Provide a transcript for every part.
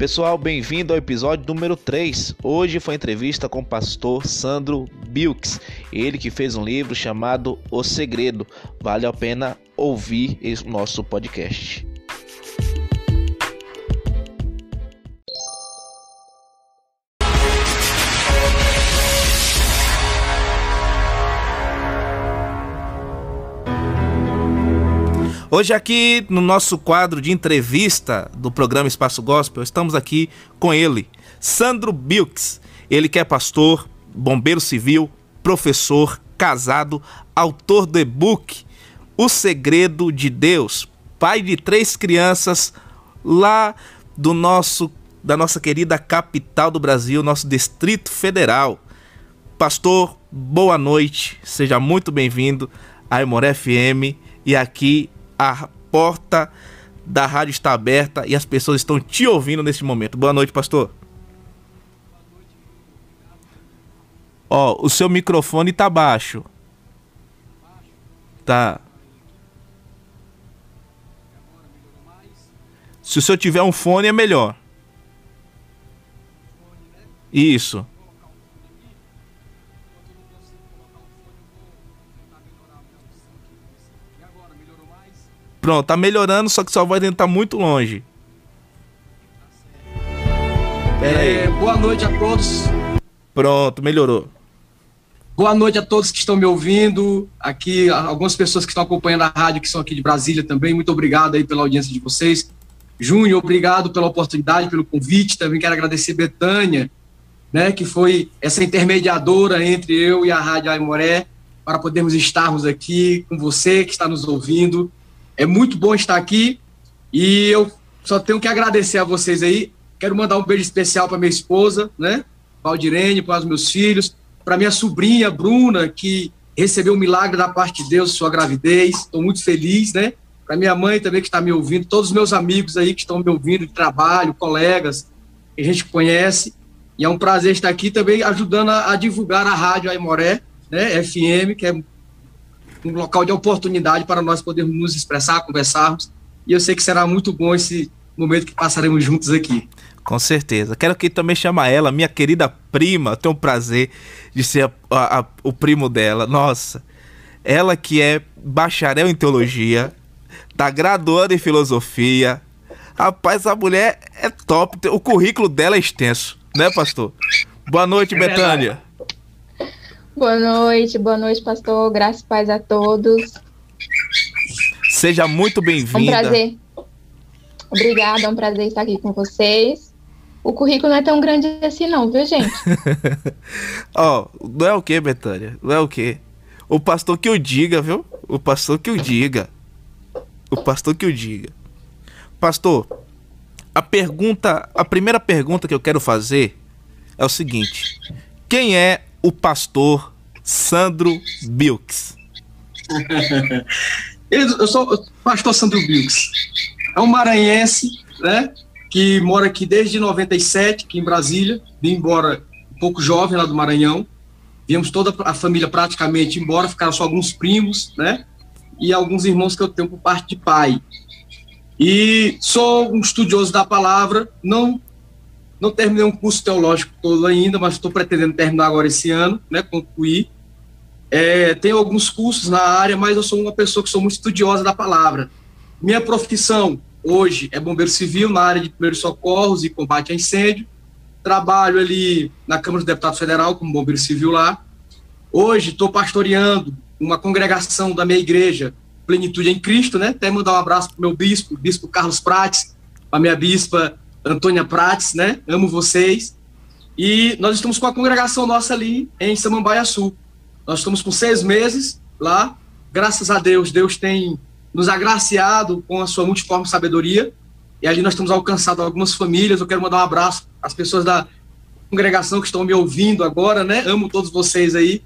pessoal, bem-vindo ao episódio número 3. Hoje foi entrevista com o pastor Sandro Bilks, ele que fez um livro chamado O Segredo. Vale a pena ouvir esse nosso podcast. Hoje aqui no nosso quadro de entrevista do programa Espaço Gospel, estamos aqui com ele, Sandro Bilks. Ele que é pastor, bombeiro civil, professor, casado, autor do e-book O Segredo de Deus, pai de três crianças lá do nosso da nossa querida capital do Brasil, nosso Distrito Federal. Pastor, boa noite. Seja muito bem-vindo à Emoré FM e aqui a porta da rádio está aberta e as pessoas estão te ouvindo nesse momento. Boa noite, pastor. Ó, o seu microfone tá baixo. Tá. Se o senhor tiver um fone é melhor. Isso. Pronto, tá melhorando, só que sua voz ainda tá muito longe. É. Boa noite a todos. Pronto, melhorou. Boa noite a todos que estão me ouvindo. Aqui, algumas pessoas que estão acompanhando a rádio, que são aqui de Brasília também. Muito obrigado aí pela audiência de vocês. Júnior, obrigado pela oportunidade, pelo convite. Também quero agradecer Betânia, né, que foi essa intermediadora entre eu e a Rádio Aimoré, para podermos estarmos aqui com você que está nos ouvindo. É muito bom estar aqui e eu só tenho que agradecer a vocês aí. Quero mandar um beijo especial para minha esposa, né? Valdirene, para os meus filhos, para minha sobrinha Bruna, que recebeu um milagre da parte de Deus, sua gravidez. Estou muito feliz, né? Para minha mãe também que está me ouvindo, todos os meus amigos aí que estão me ouvindo de trabalho, colegas que a gente conhece. E é um prazer estar aqui também ajudando a, a divulgar a rádio Aimoré, né? FM, que é um local de oportunidade para nós podermos nos expressar, conversarmos. E eu sei que será muito bom esse momento que passaremos juntos aqui. Com certeza. Quero que também chama ela, minha querida prima. tenho o prazer de ser a, a, a, o primo dela. Nossa, ela que é bacharel em teologia, tá graduando em filosofia. Rapaz, a mulher é top. O currículo dela é extenso, né, pastor? Boa noite, é Betânia. Boa noite, boa noite, pastor. Graças e paz a todos. Seja muito bem-vinda. É um prazer. Obrigada, é um prazer estar aqui com vocês. O currículo não é tão grande assim, não, viu, gente? Ó, oh, não é o que, Betânia? Não é o que? O pastor que o diga, viu? O pastor que o diga. O pastor que o diga. Pastor, a pergunta, a primeira pergunta que eu quero fazer é o seguinte: quem é o pastor Sandro Bilks. eu sou o pastor Sandro Bilks. É um maranhense, né? Que mora aqui desde 97, aqui em Brasília. Vim embora um pouco jovem lá do Maranhão. Viemos toda a família praticamente embora, ficaram só alguns primos, né? E alguns irmãos que eu tenho por parte de pai. E sou um estudioso da palavra, não não terminei um curso teológico todo ainda, mas estou pretendendo terminar agora esse ano, né, concluir. É, tenho alguns cursos na área, mas eu sou uma pessoa que sou muito estudiosa da palavra. Minha profissão hoje é bombeiro civil na área de primeiros socorros e combate a incêndio. Trabalho ali na Câmara dos Deputados Federal como bombeiro civil lá. Hoje estou pastoreando uma congregação da minha igreja, Plenitude em Cristo, né? Até mandar um abraço para o meu bispo, bispo Carlos Prates, para minha bispa Antônia Prates, né? Amo vocês. E nós estamos com a congregação nossa ali em Samambaia Sul. Nós estamos com seis meses lá. Graças a Deus, Deus tem nos agraciado com a sua multiforme sabedoria. E ali nós temos alcançado algumas famílias. Eu quero mandar um abraço às pessoas da congregação que estão me ouvindo agora, né? Amo todos vocês aí.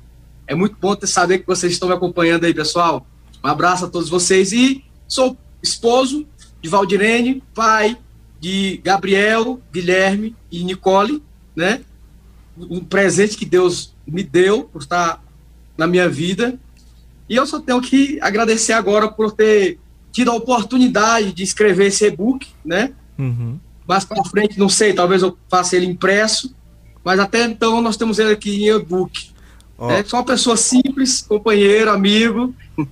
É muito bom ter saber que vocês estão me acompanhando aí, pessoal. Um abraço a todos vocês. E sou esposo de Valdirene, pai de Gabriel, Guilherme e Nicole, né? Um presente que Deus me deu por estar na minha vida. E eu só tenho que agradecer agora por ter tido a oportunidade de escrever esse e-book, né? Uhum. mais para frente, não sei, talvez eu faça ele impresso, mas até então nós temos ele aqui em e-book. Oh. É só uma pessoa simples, companheiro, amigo.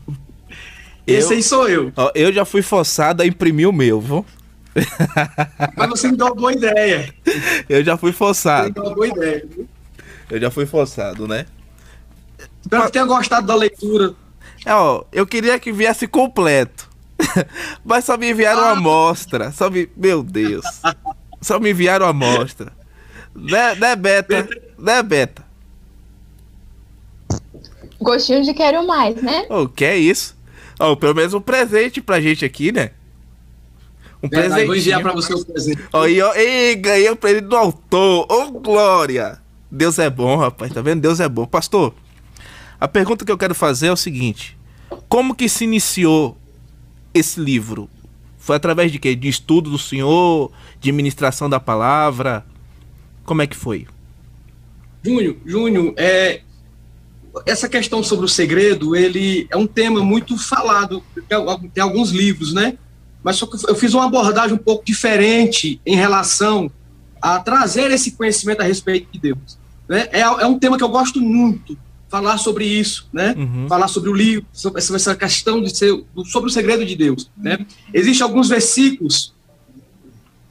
Esse aí sou eu. Ó, eu já fui forçado a imprimir o meu, viu? Mas você me deu uma boa ideia. Eu já fui forçado. Você me deu uma boa ideia. Eu já fui forçado, né? Espero que tenha gostado da leitura. É, ó, eu queria que viesse completo. Mas só me enviaram ah. amostra. Só me... Meu Deus. Só me enviaram amostra. Né, né, Beta? Né, Beta? Gostinho de quero mais, né? O oh, que é isso? Oh, pelo menos um presente pra gente aqui, né? Um presente. Vou enviar pra você o presente. Oh, e, e ganhei o presente do autor. Ô, oh, Glória! Deus é bom, rapaz. Tá vendo? Deus é bom. Pastor, a pergunta que eu quero fazer é o seguinte: Como que se iniciou esse livro? Foi através de quê? De estudo do Senhor? De ministração da palavra? Como é que foi? Júnior, Júnior, é, essa questão sobre o segredo, ele é um tema muito falado, tem alguns livros, né? Mas só que eu fiz uma abordagem um pouco diferente em relação a trazer esse conhecimento a respeito de Deus. Né? É, é um tema que eu gosto muito, falar sobre isso, né? Uhum. Falar sobre o livro, sobre essa questão de ser, sobre o segredo de Deus, né? Existem alguns versículos,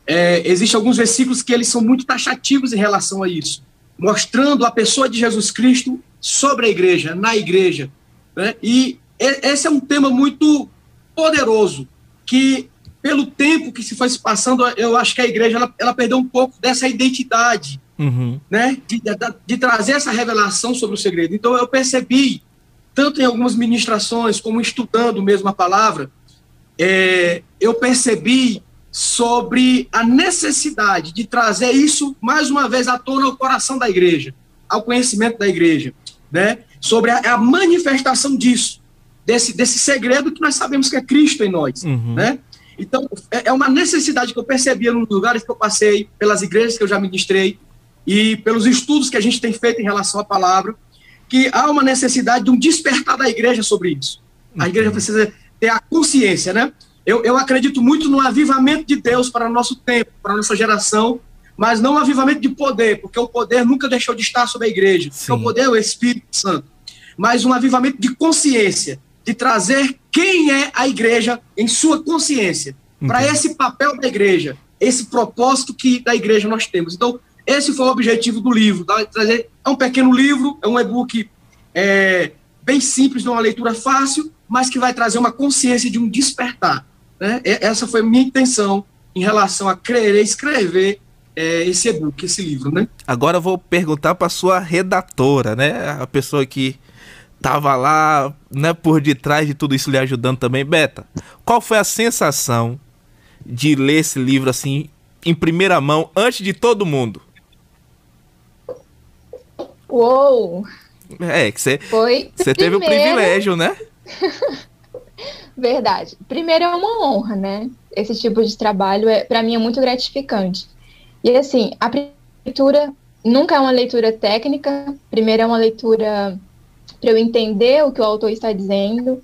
é, existem alguns versículos que eles são muito taxativos em relação a isso, mostrando a pessoa de Jesus Cristo sobre a igreja, na igreja. Né? E esse é um tema muito poderoso, que pelo tempo que se foi se passando, eu acho que a igreja ela, ela perdeu um pouco dessa identidade, uhum. né? De, de, de, trazer essa revelação sobre o segredo. Então eu percebi, tanto em algumas ministrações, como estudando mesmo a palavra, é, eu percebi sobre a necessidade de trazer isso mais uma vez à tona ao coração da igreja, ao conhecimento da igreja né, sobre a, a, manifestação disso, desse, desse segredo que nós sabemos que é Cristo em nós, uhum. né? Então, é, é uma necessidade que eu percebia nos lugares que eu passei, pelas igrejas que eu já ministrei e pelos estudos que a gente tem feito em relação à palavra, que há uma necessidade de um despertar da igreja sobre isso. A igreja precisa ter a consciência, né? Eu, eu acredito muito no avivamento de Deus para o nosso tempo, para a nossa geração, mas não um avivamento de poder, porque o poder nunca deixou de estar sobre a igreja, porque o poder é o Espírito Santo, mas um avivamento de consciência, de trazer quem é a igreja em sua consciência, para esse papel da igreja, esse propósito que da igreja nós temos. Então, esse foi o objetivo do livro, tá? trazer, é um pequeno livro, é um e-book é, bem simples, de uma leitura fácil, mas que vai trazer uma consciência de um despertar. Né? Essa foi a minha intenção em relação a querer escrever é, esse e-book, esse livro, né? Agora eu vou perguntar para sua redatora, né? A pessoa que tava lá, né, por detrás de tudo isso lhe ajudando também. Beta, qual foi a sensação de ler esse livro assim em primeira mão antes de todo mundo? Uou! É, que você você teve o privilégio, né? Verdade. Primeiro é uma honra, né? Esse tipo de trabalho é para mim é muito gratificante. E assim, a leitura nunca é uma leitura técnica, primeiro é uma leitura para eu entender o que o autor está dizendo,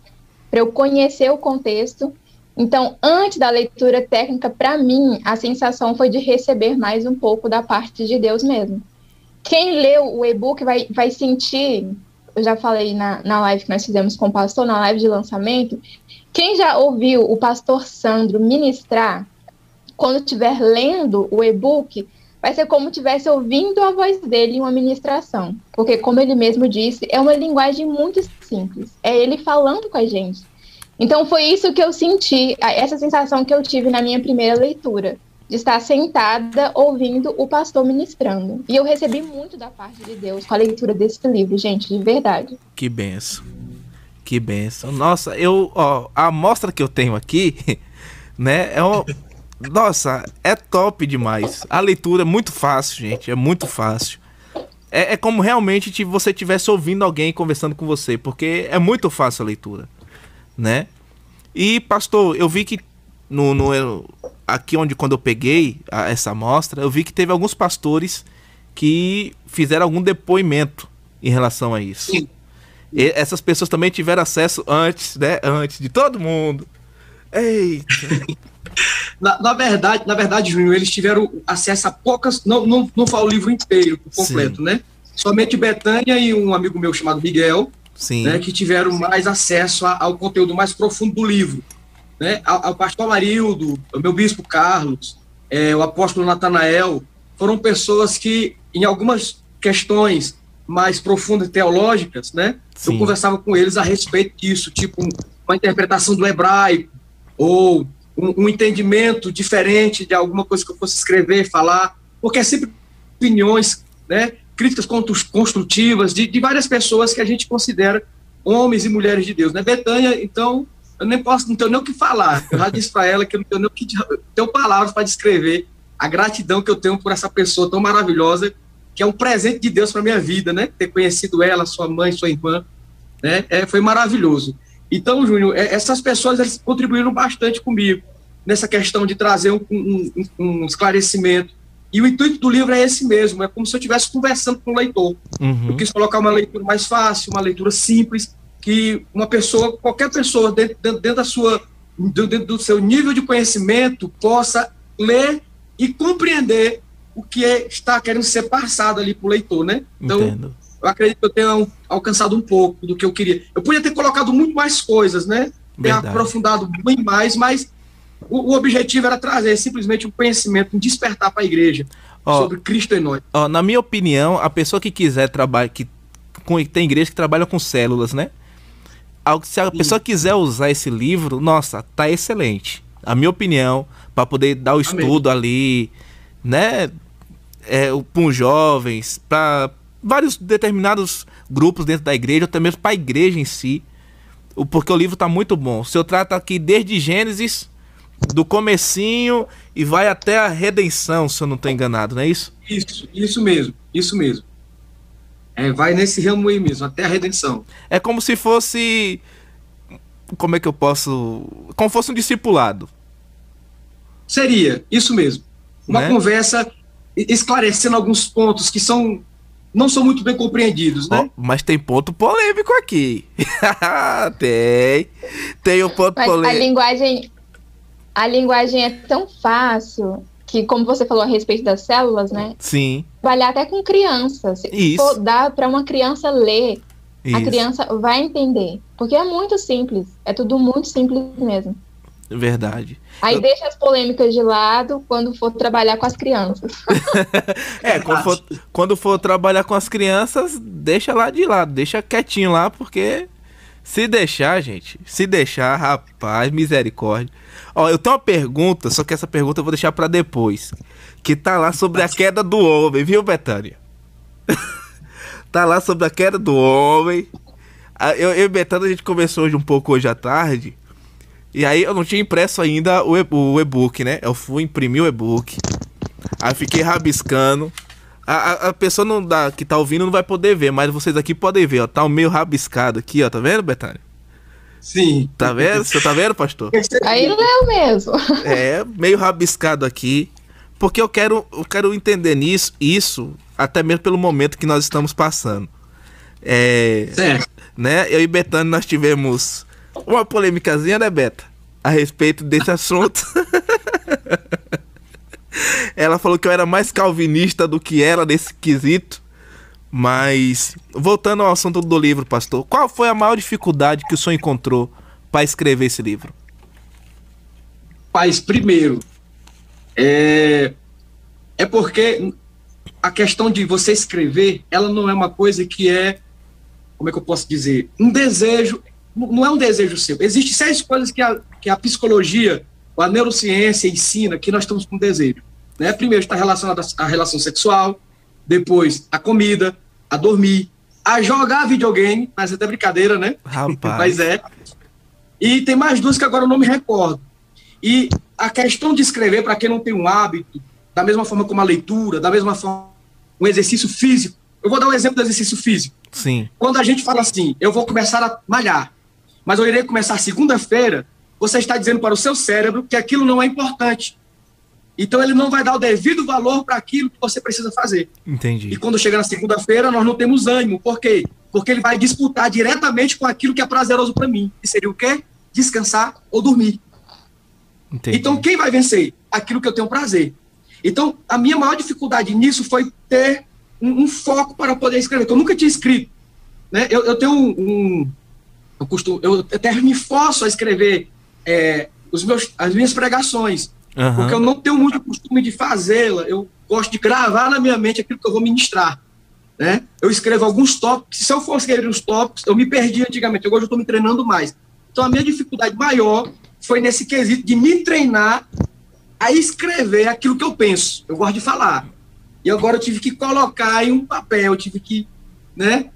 para eu conhecer o contexto. Então, antes da leitura técnica, para mim, a sensação foi de receber mais um pouco da parte de Deus mesmo. Quem leu o e-book vai, vai sentir, eu já falei na, na live que nós fizemos com o pastor, na live de lançamento, quem já ouviu o pastor Sandro ministrar, quando estiver lendo o e-book, vai ser como estivesse ouvindo a voz dele em uma ministração. Porque, como ele mesmo disse, é uma linguagem muito simples. É ele falando com a gente. Então, foi isso que eu senti, essa sensação que eu tive na minha primeira leitura. De estar sentada ouvindo o pastor ministrando. E eu recebi muito da parte de Deus com a leitura desse livro, gente, de verdade. Que benção. Que benção. Nossa, eu, ó, a amostra que eu tenho aqui, né, é uma, nossa, é top demais. A leitura é muito fácil, gente. É muito fácil. É, é como realmente se você estivesse ouvindo alguém conversando com você, porque é muito fácil a leitura, né? E, pastor, eu vi que no, no aqui onde quando eu peguei a, essa amostra, eu vi que teve alguns pastores que fizeram algum depoimento em relação a isso. Sim. E essas pessoas também tiveram acesso antes, né? Antes de todo mundo. Eita. na, na, verdade, na verdade, Júnior, eles tiveram acesso a poucas. Não, não, não falo o livro inteiro, completo, Sim. né? Somente Betânia e um amigo meu chamado Miguel, Sim. Né, que tiveram mais acesso a, ao conteúdo mais profundo do livro. Né? Ao, ao pastor Marildo, o meu bispo Carlos, é, o apóstolo Natanael, foram pessoas que, em algumas questões mais profundas teológicas, né, eu conversava com eles a respeito disso, tipo uma interpretação do hebraico, ou um, um, entendimento diferente de alguma coisa que eu fosse escrever, falar, porque é sempre opiniões, né, críticas construtivas de, de várias pessoas que a gente considera homens e mulheres de Deus. Né? Betânia, então, eu nem posso, não tenho nem o que falar. Eu já disse para ela que eu não tenho nem o que tenho palavras para descrever a gratidão que eu tenho por essa pessoa tão maravilhosa, que é um presente de Deus para minha vida, né? Ter conhecido ela, sua mãe, sua irmã, né? É, foi maravilhoso. Então, Júnior, é, essas pessoas eles contribuíram bastante comigo nessa questão de trazer um, um, um, esclarecimento. E o intuito do livro é esse mesmo, é como se eu estivesse conversando com o leitor. Uhum. Eu quis colocar uma leitura mais fácil, uma leitura simples, que uma pessoa, qualquer pessoa, dentro, dentro da sua, dentro do seu nível de conhecimento, possa ler e compreender o que é, está querendo ser passado ali para o leitor, né? Então, Entendo. Eu acredito que eu tenha alcançado um pouco do que eu queria. Eu podia ter colocado muito mais coisas, né? Ter aprofundado bem mais, mas o, o, objetivo era trazer simplesmente um conhecimento, um despertar para a igreja oh, sobre Cristo em nós. Oh, na minha opinião, a pessoa que quiser trabalhar, que com, tem igreja que trabalha com células, né? Se a Sim. pessoa quiser usar esse livro, nossa, tá excelente. A minha opinião, para poder dar o estudo Amém. ali, né? É, para os jovens, para vários determinados grupos dentro da igreja, até mesmo para a igreja em si. Porque o livro está muito bom. O senhor trata aqui desde Gênesis, do comecinho e vai até a redenção, se eu não estou enganado, não é isso? Isso, isso mesmo, isso mesmo. É, vai nesse ramo aí mesmo, até a redenção. É como se fosse. Como é que eu posso. Como fosse um discipulado. Seria, isso mesmo. Uma né? conversa esclarecendo alguns pontos que são não são muito bem compreendidos, né? Oh, mas tem ponto polêmico aqui. tem. Tem o um ponto mas polêmico. A linguagem, a linguagem é tão fácil que, como você falou a respeito das células, né? Sim. Trabalhar até com crianças. Se Isso. for dar para uma criança ler, Isso. a criança vai entender. Porque é muito simples. É tudo muito simples mesmo. Verdade. Aí eu... deixa as polêmicas de lado quando for trabalhar com as crianças. é, quando for, quando for trabalhar com as crianças, deixa lá de lado, deixa quietinho lá, porque se deixar, gente, se deixar, rapaz, misericórdia. Ó, eu tenho uma pergunta, só que essa pergunta eu vou deixar para depois. Que tá lá sobre a queda do homem, viu, Betânia? tá lá sobre a queda do homem. Eu, eu e Betânia, a gente começou hoje um pouco hoje à tarde. E aí eu não tinha impresso ainda o e-book, né? Eu fui imprimir o e-book. Aí fiquei rabiscando. A, a, a, pessoa não dá, que tá ouvindo não vai poder ver, mas vocês aqui podem ver, ó. Tá meio rabiscado aqui, ó. Tá vendo, Betânia? Sim. Tá vendo? Você tá vendo, pastor? Aí leu mesmo. É, meio rabiscado aqui. Porque eu quero, eu quero entender nisso, isso, até mesmo pelo momento que nós estamos passando. É, certo. Né? Eu e Betânia nós tivemos uma polêmicazinha, né, Beta? A respeito desse assunto. ela falou que eu era mais calvinista do que ela nesse quesito. Mas, voltando ao assunto do livro, pastor, qual foi a maior dificuldade que o senhor encontrou para escrever esse livro? Paz, primeiro, é, é porque a questão de você escrever, ela não é uma coisa que é, como é que eu posso dizer, um desejo, não é um desejo seu. Existem seis coisas que a, que a psicologia, a neurociência ensina que nós estamos com desejo. Né? Primeiro está relacionado à relação sexual, depois a comida, a dormir, a jogar videogame, mas é até brincadeira, né? Rapaz. mas é. E tem mais duas que agora eu não me recordo. E a questão de escrever, para quem não tem um hábito, da mesma forma como a leitura, da mesma forma um exercício físico. Eu vou dar um exemplo do exercício físico. Sim. Quando a gente fala assim, eu vou começar a malhar mas eu irei começar segunda-feira, você está dizendo para o seu cérebro que aquilo não é importante. Então ele não vai dar o devido valor para aquilo que você precisa fazer. Entendi. E quando chega na segunda-feira, nós não temos ânimo. Por quê? Porque ele vai disputar diretamente com aquilo que é prazeroso para mim. Que seria o quê? Descansar ou dormir. Entendi. Então, quem vai vencer? Aquilo que eu tenho prazer. Então, a minha maior dificuldade nisso foi ter um, um foco para poder escrever, que eu nunca tinha escrito. Né? Eu, eu tenho um, um eu, costumo, eu até me forço a escrever é, os meus, as minhas pregações, uhum. porque eu não tenho muito costume de fazê-la. Eu gosto de gravar na minha mente aquilo que eu vou ministrar. Né? Eu escrevo alguns tópicos. Se eu for escrever os tópicos, eu me perdi antigamente. Agora eu estou me treinando mais. Então a minha dificuldade maior foi nesse quesito de me treinar a escrever aquilo que eu penso. Eu gosto de falar. E agora eu tive que colocar em um papel, eu tive que, né?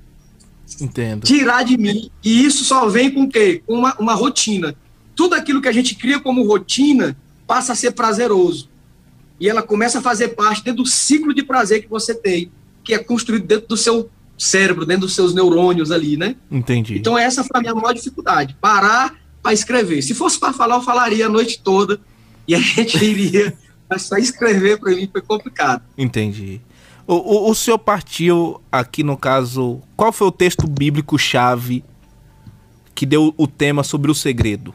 Entendo. Tirar de mim. E isso só vem com o quê? Com uma, uma rotina. Tudo aquilo que a gente cria como rotina passa a ser prazeroso. E ela começa a fazer parte dentro do ciclo de prazer que você tem, que é construído dentro do seu cérebro, dentro dos seus neurônios ali, né? Entendi. Então essa foi a minha maior dificuldade, parar para escrever. Se fosse para falar, eu falaria a noite toda e a gente iria, mas só escrever para mim foi complicado. Entendi. O, o, o senhor partiu aqui no caso, qual foi o texto bíblico chave que deu o tema sobre o segredo?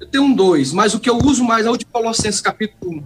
Eu tenho um dois, mas o que eu uso mais é o de Colossenses capítulo 1,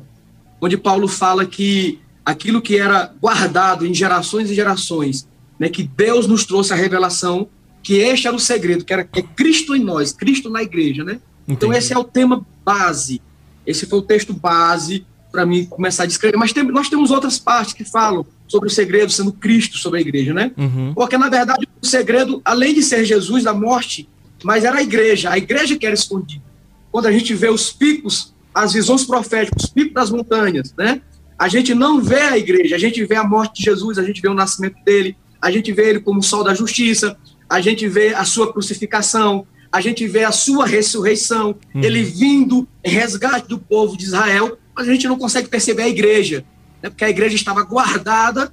onde Paulo fala que aquilo que era guardado em gerações e gerações, né, que Deus nos trouxe a revelação, que este era o segredo, que era que é Cristo em nós, Cristo na igreja, né? Então esse é o tema base. Esse foi o texto base para mim começar a descrever. Mas tem, nós temos outras partes que falam sobre o segredo sendo Cristo sobre a igreja, né? Uhum. Porque na verdade o segredo, além de ser Jesus da morte, mas era a igreja, a igreja que era escondida. Quando a gente vê os picos, as visões proféticas, os picos das montanhas, né? A gente não vê a igreja, a gente vê a morte de Jesus, a gente vê o nascimento dele, a gente vê ele como o sol da justiça, a gente vê a sua crucificação, a gente vê a sua ressurreição, uhum. ele vindo em resgate do povo de Israel, mas a gente não consegue perceber a igreja, né? porque a igreja estava guardada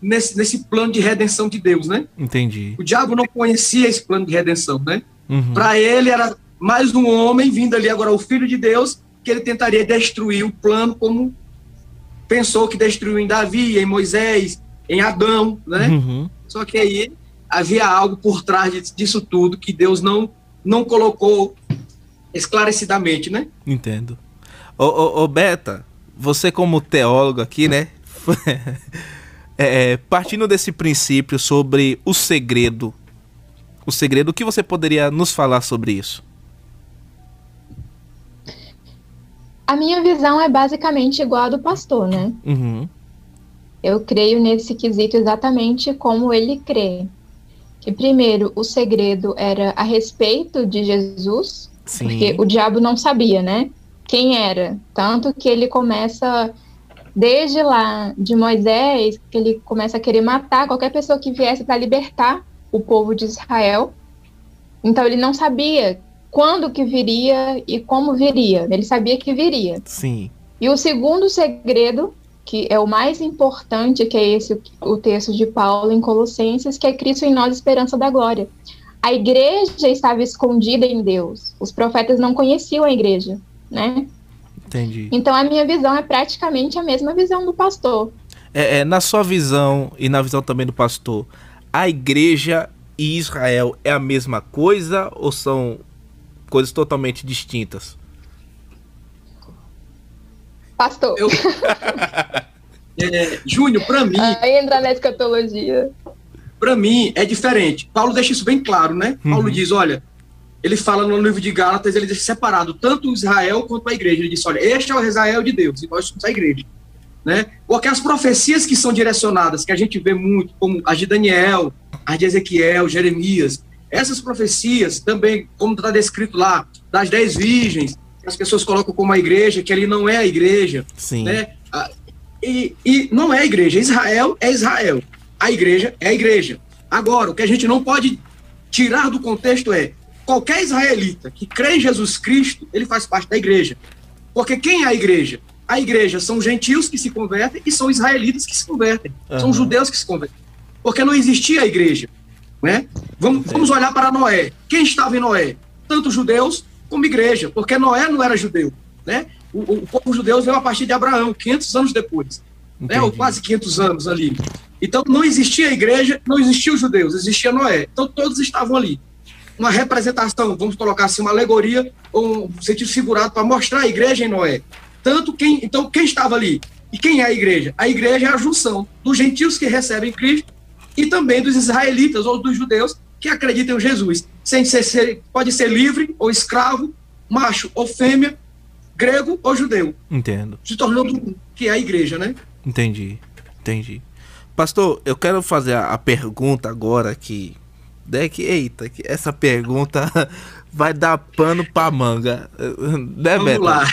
nesse, nesse plano de redenção de Deus, né? Entendi. O diabo não conhecia esse plano de redenção, né? Uhum. Para ele era mais um homem vindo ali agora o filho de Deus que ele tentaria destruir o plano como pensou que destruiu em Davi, em Moisés, em Adão, né? Uhum. Só que aí havia algo por trás disso tudo que Deus não não colocou esclarecidamente, né? Entendo. Ô, ô, ô Beta, você como teólogo aqui, né? é, partindo desse princípio sobre o segredo, o segredo, o que você poderia nos falar sobre isso? A minha visão é basicamente igual a do pastor, né? Uhum. Eu creio nesse quesito exatamente como ele crê. Que primeiro o segredo era a respeito de Jesus, Sim. porque o diabo não sabia, né? Quem era. Tanto que ele começa desde lá de Moisés, que ele começa a querer matar qualquer pessoa que viesse para libertar o povo de Israel. Então ele não sabia quando que viria e como viria. Ele sabia que viria. Sim. E o segundo segredo, que é o mais importante, que é esse o texto de Paulo em Colossenses, que é Cristo em nós, esperança da glória. A igreja estava escondida em Deus. Os profetas não conheciam a igreja, né? Entendi. Então a minha visão é praticamente a mesma visão do pastor. É, é, na sua visão e na visão também do pastor, a igreja e Israel é a mesma coisa ou são coisas totalmente distintas. Pastor. Eu... é, Júnior, para mim. Aí entra na escatologia. Para mim é diferente. Paulo deixa isso bem claro, né? Uhum. Paulo diz: olha, ele fala no livro de Gálatas, ele deixa separado tanto Israel quanto a igreja. Ele diz: olha, este é o Israel de Deus e nós somos a igreja. Né? Porque as profecias que são direcionadas, que a gente vê muito, como as de Daniel, as de Ezequiel, Jeremias, essas profecias também, como está descrito lá, das dez virgens, as pessoas colocam como a igreja, que ali não é a igreja. Sim. Né? E, e não é a igreja. Israel é Israel. A igreja é a igreja. Agora, o que a gente não pode tirar do contexto é qualquer israelita que crê em Jesus Cristo, ele faz parte da igreja. Porque quem é a igreja? A igreja são gentios que se convertem e são israelitas que se convertem. Uhum. São judeus que se convertem. Porque não existia a igreja. Né? Vamos, vamos olhar para Noé. Quem estava em Noé? Tanto judeus como igreja, porque Noé não era judeu. Né? O, o povo judeu veio a partir de Abraão, 500 anos depois, né? ou quase 500 anos ali. Então não existia a igreja, não existiam os judeus, existia Noé. Então todos estavam ali. Uma representação, vamos colocar assim, uma alegoria ou um sentido figurado para mostrar a igreja em Noé. Tanto quem, então quem estava ali e quem é a igreja? A igreja é a junção dos gentios que recebem Cristo e também dos israelitas ou dos judeus que acreditam em Jesus. Sem ser, pode ser livre ou escravo, macho ou fêmea, grego ou judeu. Entendo. Se tornando que é a igreja, né? Entendi, entendi. Pastor, eu quero fazer a, a pergunta agora que, que eita, que essa pergunta vai dar pano pra manga, né, Vamos Beto? lá.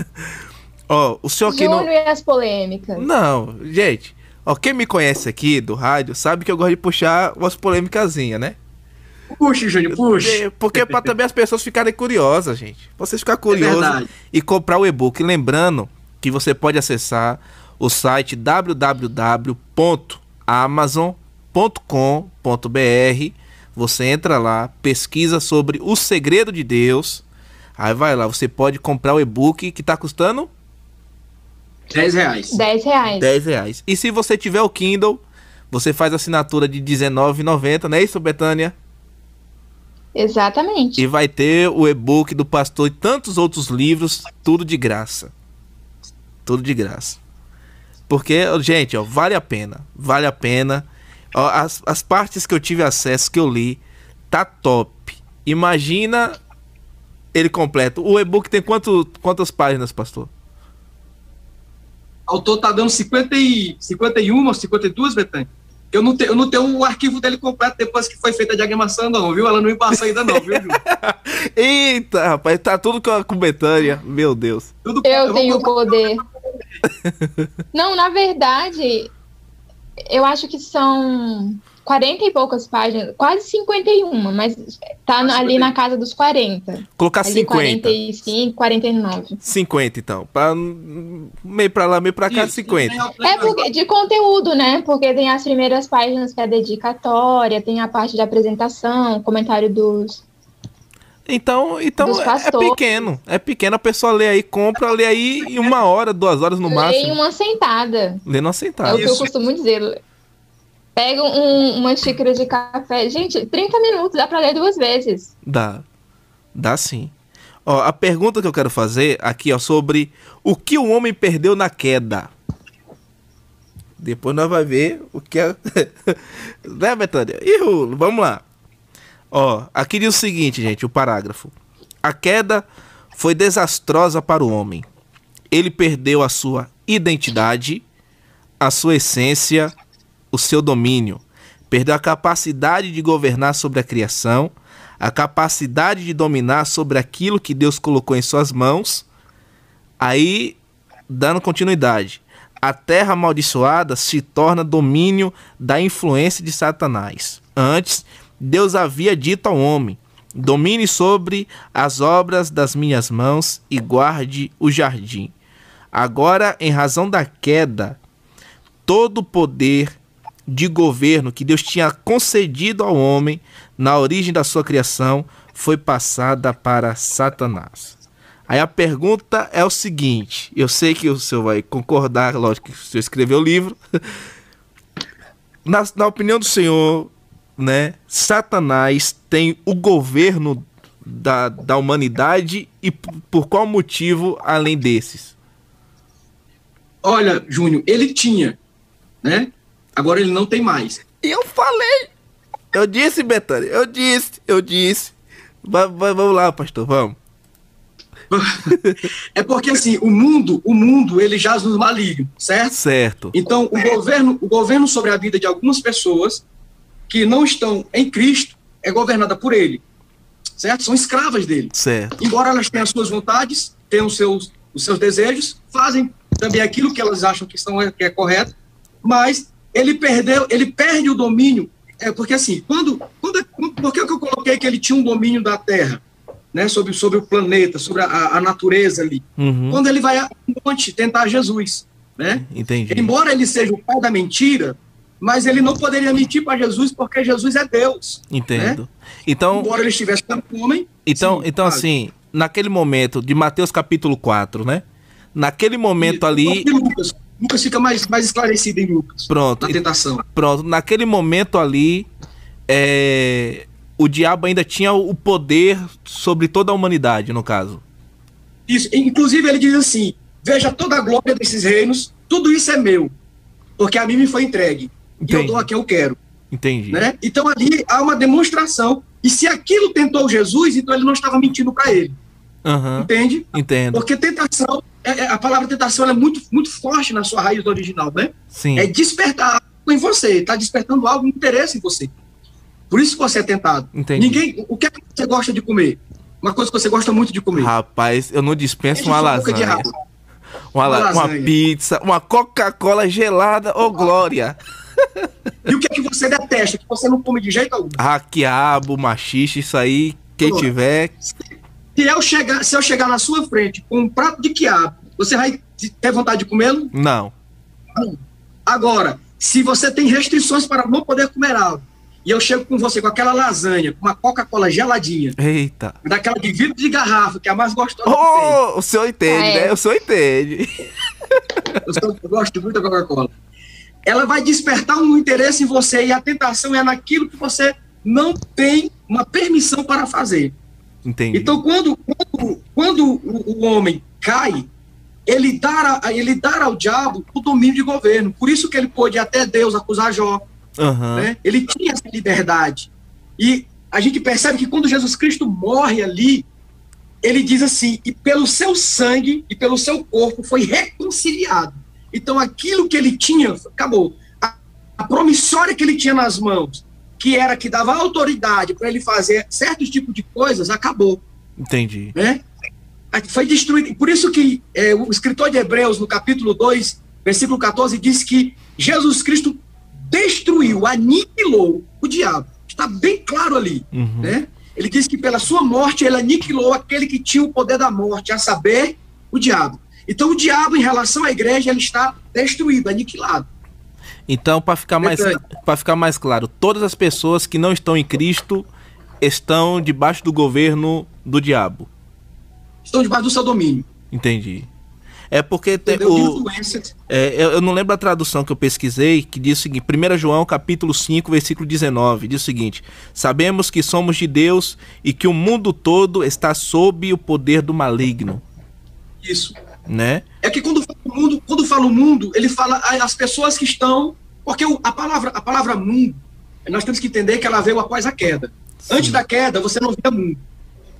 Ó, o senhor que Júnior não... e as polêmicas. Não, gente, ó, quem me conhece aqui do rádio sabe que eu gosto de puxar umas polêmicasinhas, né? Puxe, Júnior, puxe. Porque, porque para também as pessoas ficarem curiosas, gente. Vocês ficar É curiosos verdade. e comprar o e-book. Lembrando que você pode acessar o site www.amazon.com.br. Você entra lá, pesquisa sobre o segredo de Deus. Aí vai lá, você pode comprar o e-book que tá custando 10 reais. 10 reais. 10 reais. E se você tiver o Kindle, você faz assinatura de R$19,90, não é isso, Betânia? Exatamente. E vai ter o e-book do pastor e tantos outros livros, tudo de graça. Tudo de graça. Porque, gente, ó, vale a pena. Vale a pena. Ó, as, as partes que eu tive acesso, que eu li, tá top. Imagina ele completo. O e-book tem quanto, quantas páginas, pastor? O autor tá dando 50 e, 51 ou 52, Betânia. Eu não, te, eu não tenho o arquivo dele completo depois que foi feita a diagramação, não, viu? Ela não me passou ainda, não, viu? Eita, rapaz, tá tudo com Betânia. Meu Deus. Tudo Eu vou tenho o poder. Não, na verdade, eu acho que são 40 e poucas páginas, quase 51, mas tá na- ali na casa dos 40. Colocar Ali 50. 45, 49. 50, então. Pra, meio pra lá, meio pra cá, Isso, 50. É porque, de conteúdo, né? Porque tem as primeiras páginas que é a dedicatória, tem a parte de apresentação, comentário dos. Então, então é, é pequeno. É pequeno, a pessoa lê aí, compra, lê aí em uma hora, duas horas no Lê em máximo. uma sentada. Lê numa É sentada. o que eu costumo dizer. Pega um- uma xícara de café. Gente, 30 minutos dá pra ler duas vezes. Dá. Dá sim. Ó, a pergunta que eu quero fazer aqui, ó, sobre o que o homem perdeu na queda. Depois nós vamos ver o que é. né, Betânia? Ih, Rulo, vamos lá. Ó, aqui diz o seguinte, gente, o parágrafo. A queda foi desastrosa para o homem. Ele perdeu a sua identidade, a sua essência, o seu domínio. Perdeu a capacidade de governar sobre a criação, a capacidade de dominar sobre aquilo que Deus colocou em suas mãos. Aí, dando continuidade, a terra amaldiçoada se torna domínio da influência de Satanás. Antes, Deus havia dito ao homem: domine sobre as obras das minhas mãos e guarde o jardim. Agora, em razão da queda, todo o poder de governo que Deus tinha concedido ao homem na origem da sua criação foi passada para Satanás. Aí a pergunta é o seguinte: eu sei que o senhor vai concordar, lógico que o senhor escreveu o livro. Na, na opinião do senhor, né, Satanás tem o governo da, da humanidade e por qual motivo além desses? Olha, Júnior, ele tinha, né? Agora ele não tem mais. Eu falei. Eu disse, Betânia, eu disse, eu disse. Va- va- vamos lá, pastor, vamos. É porque assim, o mundo, o mundo, ele jaz no maligno, certo? Certo. Então, o governo, o governo sobre a vida de algumas pessoas que não estão em Cristo é governada por ele, certo? São escravas dele. Certo. Embora elas tenham as suas vontades, tenham os seus, os seus desejos, fazem também aquilo que elas acham que, são, que é correto, mas ele perdeu, ele perde o domínio, é porque assim, quando, quando por que eu coloquei que ele tinha um domínio da Terra, né, sobre, sobre o planeta, sobre a, a natureza ali? Uhum. Quando ele vai a um monte tentar Jesus, né? Entendi. Embora ele seja o pai da mentira, mas ele não poderia mentir para Jesus porque Jesus é Deus. Entendo. Então, Embora ele estivesse como homem. então, sim, então claro. assim, naquele momento de Mateus capítulo 4, né? Naquele momento ali, E Lucas, Lucas fica mais, mais esclarecido em Lucas. pronto, Na tentação. pronto, naquele momento ali, é, o diabo ainda tinha o poder sobre toda a humanidade, no caso. Isso. Inclusive, ele diz assim: Veja toda a glória desses reinos, tudo isso é meu, porque a mim me foi entregue. Entendi. E eu dou a quem eu quero. Entendi. Né? Então ali há uma demonstração. E se aquilo tentou Jesus, então ele não estava mentindo para ele. Uhum. Entende? Entendo. Porque tentação, é, é, a palavra tentação é muito, muito forte na sua raiz original, né? Sim. É despertar algo em você, está despertando algo, um interesse em você. Por isso que você é tentado. Entendi. Ninguém, o que é que você gosta de comer? Uma coisa que você gosta muito de comer. Rapaz, eu não dispenso uma lasanha. Uma, uma, uma, pizza, uma Coca-Cola gelada, ô oh, glória! E o que é que você detesta, que você não come de jeito algum? Ah, quiabo, machixe, isso aí, quem Pô, tiver. Se eu, chegar, se eu chegar na sua frente com um prato de quiabo, você vai ter vontade de comê-lo? Não. Agora, se você tem restrições para não poder comer algo, e eu chego com você com aquela lasanha, com uma Coca-Cola geladinha. Eita. Daquela de vidro de garrafa, que é a mais gostosa. Oh, o senhor entende, é. né? O senhor entende. Eu, eu gosto muito da Coca-Cola. Ela vai despertar um interesse em você e a tentação é naquilo que você não tem uma permissão para fazer. Entendi. Então, quando, quando, quando o, o homem cai, ele dá, ele dá ao diabo o domínio de governo. Por isso que ele pôde até Deus acusar Jó Uhum. Né? Ele tinha essa liberdade. E a gente percebe que quando Jesus Cristo morre ali, ele diz assim: e pelo seu sangue e pelo seu corpo foi reconciliado. Então aquilo que ele tinha, acabou. A, a promissória que ele tinha nas mãos, que era que dava autoridade para ele fazer certos tipos de coisas, acabou. Entendi. Né? Foi destruído. Por isso que é, o escritor de Hebreus, no capítulo 2, versículo 14, diz que Jesus Cristo destruiu, aniquilou o diabo. Está bem claro ali, uhum. né? Ele diz que pela sua morte ele aniquilou aquele que tinha o poder da morte, a saber, o diabo. Então o diabo em relação à igreja ele está destruído, aniquilado. Então, para ficar mais para ficar mais claro, todas as pessoas que não estão em Cristo estão debaixo do governo do diabo. Estão debaixo do seu domínio. Entendi. É porque tem o, é, eu, eu, não lembro a tradução que eu pesquisei, que diz o seguinte, 1 João capítulo 5, versículo 19, diz o seguinte: Sabemos que somos de Deus e que o mundo todo está sob o poder do maligno. Isso. Né? É que quando fala o mundo, quando fala o mundo, ele fala as pessoas que estão. Porque a palavra, a palavra mundo, nós temos que entender que ela veio após a queda. Sim. Antes da queda, você não via mundo.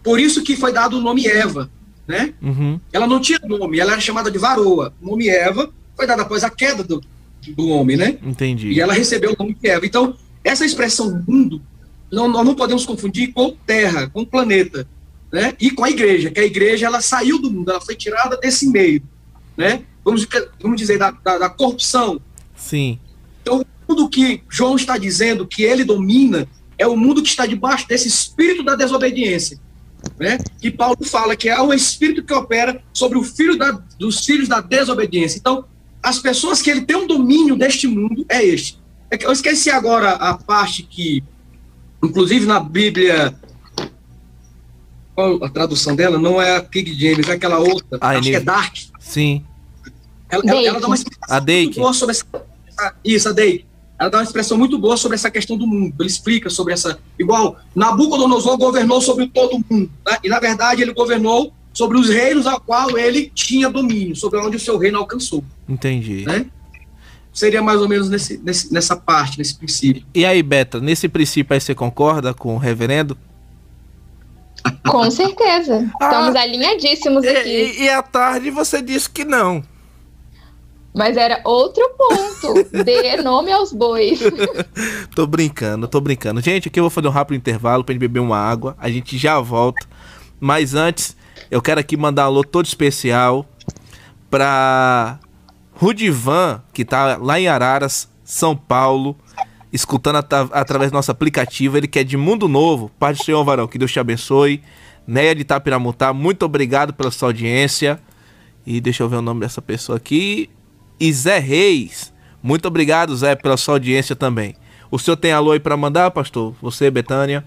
Por isso que foi dado o nome Eva né? Uhum. Ela não tinha nome, ela era chamada de varoa. O nome Eva foi dado após a queda do, do homem, né? Entendi. E ela recebeu o nome de Eva. Então, essa expressão mundo, não, nós não podemos confundir com terra, com planeta, né? E com a igreja, que a igreja ela saiu do mundo, ela foi tirada desse meio, né? Vamos, vamos dizer, da, da, da corrupção. Sim. Então, tudo que João está dizendo que ele domina é o mundo que está debaixo desse espírito da desobediência né? Que Paulo fala que é um espírito que opera sobre o filho da, dos filhos da desobediência. Então, as pessoas que ele tem um domínio deste mundo é este. É eu esqueci agora a parte que, inclusive na Bíblia, qual a tradução dela? Não é a King James, é aquela outra. Ah, acho que é Dark. Sim. Ela, ela, ela dá uma explicação a Dake. sobre essa, isso, a Dake ela dá uma expressão muito boa sobre essa questão do mundo. Ele explica sobre essa. Igual Nabucodonosor governou sobre todo o mundo. Né? E, na verdade, ele governou sobre os reinos a qual ele tinha domínio, sobre onde o seu reino alcançou. Entendi. Né? Seria mais ou menos nesse, nesse, nessa parte, nesse princípio. E aí, Beta, nesse princípio aí você concorda com o reverendo? Com certeza. Ah, Estamos alinhadíssimos aqui. E, e à tarde você disse que não. Mas era outro ponto. Dê nome aos bois. tô brincando, tô brincando. Gente, aqui eu vou fazer um rápido intervalo pra gente beber uma água. A gente já volta. Mas antes, eu quero aqui mandar um alô todo especial pra Rudivan, que tá lá em Araras, São Paulo, escutando at através do nosso aplicativo. Ele que é de Mundo Novo. Pai do Senhor, varão, que Deus te abençoe. Neia de Tapiramutá, muito obrigado pela sua audiência. E deixa eu ver o nome dessa pessoa aqui e Zé Reis. Muito obrigado, Zé, pela sua audiência também. O senhor tem alô aí para mandar, pastor? Você, Betânia?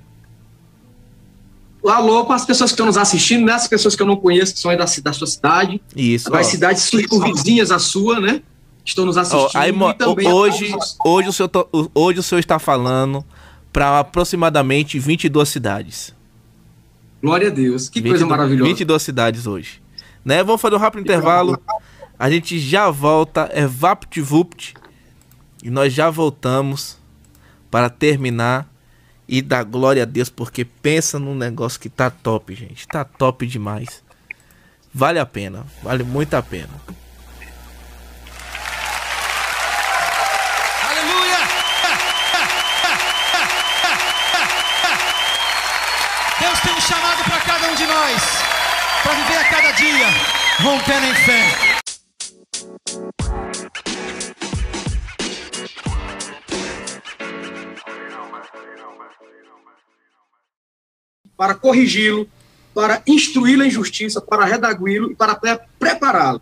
Alô para as pessoas que estão nos assistindo, né? As pessoas que eu não conheço, que são aí da, da sua cidade. Isso. As cidades circunvizinhas à sua, né? Estão nos assistindo. Oh, aí, hoje, hoje, o senhor, hoje o senhor está falando para aproximadamente 22 cidades. Glória a Deus. Que 22, coisa maravilhosa. 22 cidades hoje. Né? Vamos fazer um rápido intervalo. A gente já volta. É VaptVupt. E nós já voltamos para terminar e dar glória a Deus, porque pensa num negócio que tá top, gente. Tá top demais. Vale a pena. Vale muito a pena. Aleluia! Deus tem um chamado para cada um de nós, para viver a cada dia, rompendo em fé. para corrigi-lo, para instruí-lo em justiça, para redagui-lo e para prepará-lo.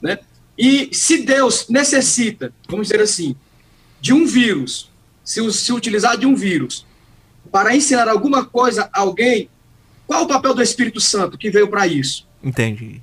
Né? E se Deus necessita, vamos dizer assim, de um vírus, se, se utilizar de um vírus para ensinar alguma coisa a alguém, qual o papel do Espírito Santo que veio para isso? Entendi.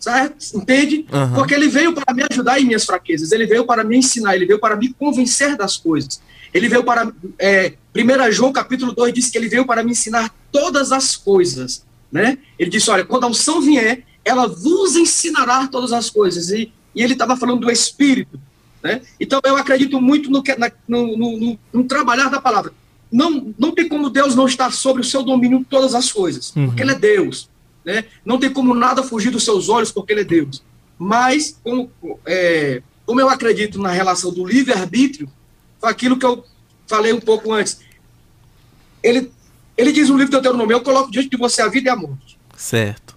Certo? Entende? Uhum. Porque ele veio para me ajudar em minhas fraquezas, ele veio para me ensinar, ele veio para me convencer das coisas. Ele veio para. É, 1 João capítulo 2 diz que ele veio para me ensinar todas as coisas. Né? Ele disse: Olha, quando a unção vier, ela vos ensinará todas as coisas. E, e ele estava falando do Espírito. Né? Então eu acredito muito no, no, no, no, trabalhar da palavra. Não, não tem como Deus não estar sobre o seu domínio todas as coisas, uhum. porque Ele é Deus. Né? Não tem como nada fugir dos seus olhos, porque Ele é Deus. Mas, como, é, como eu acredito na relação do livre-arbítrio, foi aquilo que eu falei um pouco antes. Ele, ele diz no livro de Deuteronômio, eu coloco diante de você a vida e a morte. Certo.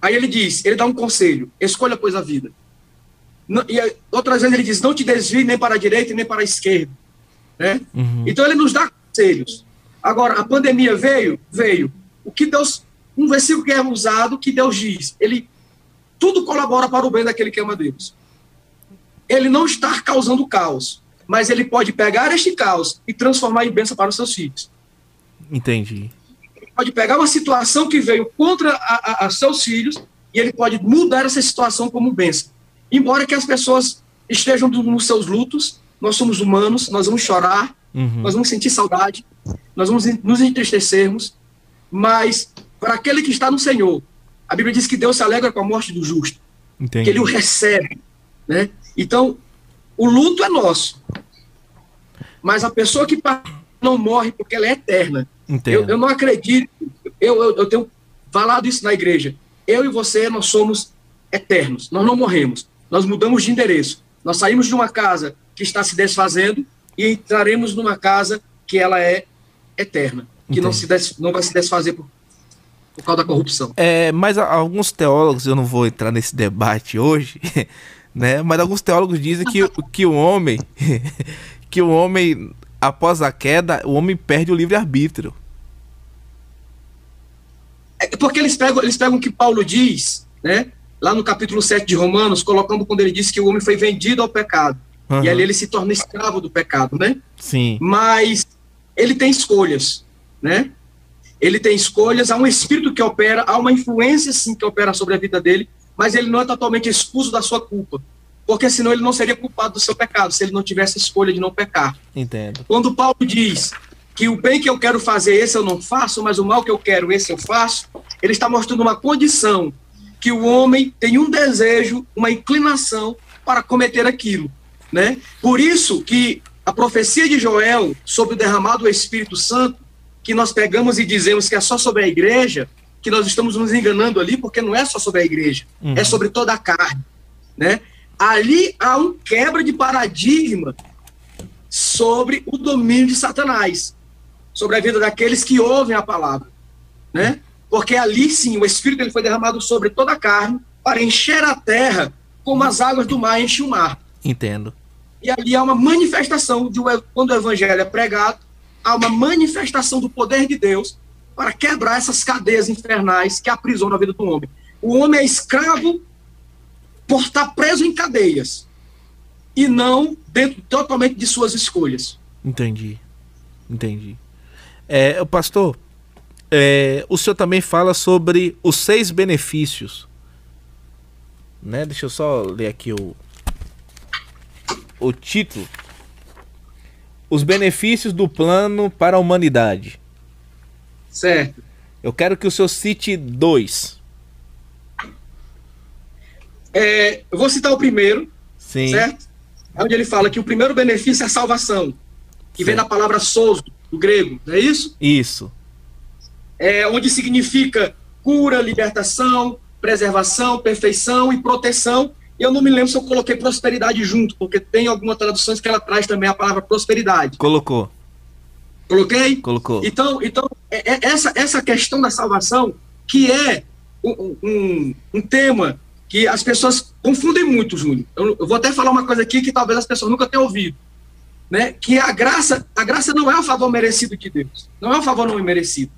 Aí ele diz, ele dá um conselho, escolha, pois, a vida. Não, e outras vezes ele diz, não te desvie nem para a direita nem para a esquerda. Né? Uhum. Então ele nos dá conselhos. Agora, a pandemia veio? Veio. O que Deus, um versículo que é usado, que Deus diz, ele, tudo colabora para o bem daquele que ama Deus. Ele não está causando caos mas ele pode pegar este caos e transformar em bênção para os seus filhos. Entendi. Ele pode pegar uma situação que veio contra a, a, a seus filhos e ele pode mudar essa situação como bênção. Embora que as pessoas estejam nos seus lutos, nós somos humanos, nós vamos chorar, uhum. nós vamos sentir saudade, nós vamos nos entristecermos, mas para aquele que está no Senhor, a Bíblia diz que Deus se alegra com a morte do justo, Entendi. que ele o recebe, né? Então, o luto é nosso. Mas a pessoa que não morre porque ela é eterna. Eu, eu, não acredito. Eu, eu, eu tenho falado isso na igreja. Eu e você, nós somos eternos. Nós não morremos. Nós mudamos de endereço. Nós saímos de uma casa que está se desfazendo e entraremos numa casa que ela é eterna, que não, se des, não vai se desfazer por, por causa da corrupção. É, mas alguns teólogos, eu não vou entrar nesse debate hoje, né? Mas alguns teólogos dizem que, que o homem, que o homem, após a queda, o homem perde o livre-arbítrio. É porque eles pegam, eles pegam o que Paulo diz, né? Lá no capítulo 7 de Romanos, colocando quando ele diz que o homem foi vendido ao pecado. Uhum. E ali ele se torna escravo do pecado, né? Sim. Mas ele tem escolhas, né? Ele tem escolhas, há um espírito que opera, há uma influência sim que opera sobre a vida dele, mas ele não é totalmente expulso da sua culpa. Porque senão ele não seria culpado do seu pecado, se ele não tivesse escolha de não pecar. Entendo. Quando Paulo diz que o bem que eu quero fazer, esse eu não faço, mas o mal que eu quero, esse eu faço, ele está mostrando uma condição que o homem tem um desejo, uma inclinação para cometer aquilo, né? Por isso que a profecia de Joel sobre o derramado do Espírito Santo, que nós pegamos e dizemos que é só sobre a igreja, que nós estamos nos enganando ali, porque não é só sobre a igreja, é uhum. é sobre toda a carne, né? Ali há um quebra de paradigma sobre o domínio de Satanás, sobre a vida daqueles que ouvem a palavra, né? Porque ali sim o Espírito ele foi derramado sobre toda a carne para encher a terra como as águas do mar enchem o mar. Entendo. E ali há uma manifestação de quando o evangelho é pregado, há uma manifestação do poder de Deus para quebrar essas cadeias infernais que aprisionam a vida do homem. O homem é escravo por estar preso em cadeias e não dentro totalmente de suas escolhas. Entendi. Entendi. É, o pastor, é, o senhor também fala sobre os seis benefícios. Né? Deixa eu só ler aqui o, o título. Os benefícios do plano para a humanidade. Certo. Eu quero que o senhor cite dois. É, eu vou citar o primeiro, Sim. certo? É onde ele fala que o primeiro benefício é a salvação, que vem Certo. da palavra sozo, do grego, não é isso? Isso. É, onde significa cura, libertação, preservação, perfeição e proteção. Eu não me lembro se eu coloquei prosperidade junto, porque tem algumas traduções que ela traz também a palavra prosperidade. Colocou. Coloquei? Colocou. Então, então é- é essa, essa questão da salvação, que é um, um, um tema que as pessoas confundem muito, Júnior. Eu, eu vou até falar uma coisa aqui que talvez as pessoas nunca tenham ouvido. Né? Que a graça, a graça não é o favor merecido de Deus. Não é o favor não merecido.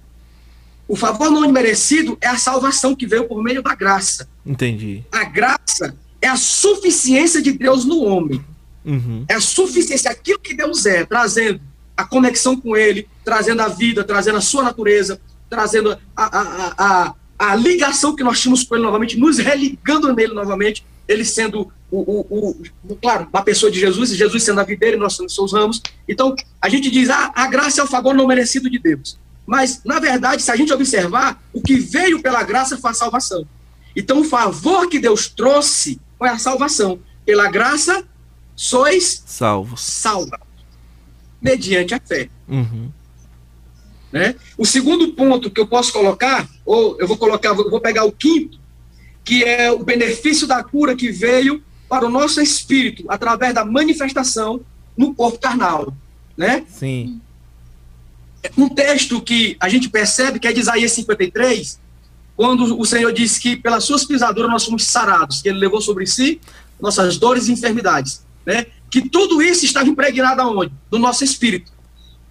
O favor não merecido é a salvação que veio por meio da graça. Entendi. A graça é a suficiência de Deus no homem Uhum. é a suficiência, aquilo que Deus é, trazendo a conexão com Ele, trazendo a vida, trazendo a sua natureza, trazendo a, a, a, a, ligação que nós tínhamos com Ele novamente, nos religando nele novamente, Ele sendo o, o, o claro, a pessoa de Jesus, Jesus sendo a videira e nós somos seus ramos. Então, a gente diz, ah, a graça é o favor não merecido de Deus. Mas, na verdade, se a gente observar, o que veio pela graça foi a salvação. Então, o favor que Deus trouxe foi a salvação. Pela graça, sois Salvos. salva mediante a fé. Uhum. Né? O segundo ponto que eu posso colocar, ou eu vou colocar, eu vou pegar o quinto, que é o benefício da cura que veio para o nosso espírito através da manifestação no corpo carnal, né? Sim. Um texto que a gente percebe que é de Isaías 53, quando o Senhor disse que pelas suas pisaduras nós fomos sarados, que ele levou sobre si nossas dores e enfermidades, né? Que tudo isso estava impregnado aonde? No nosso espírito.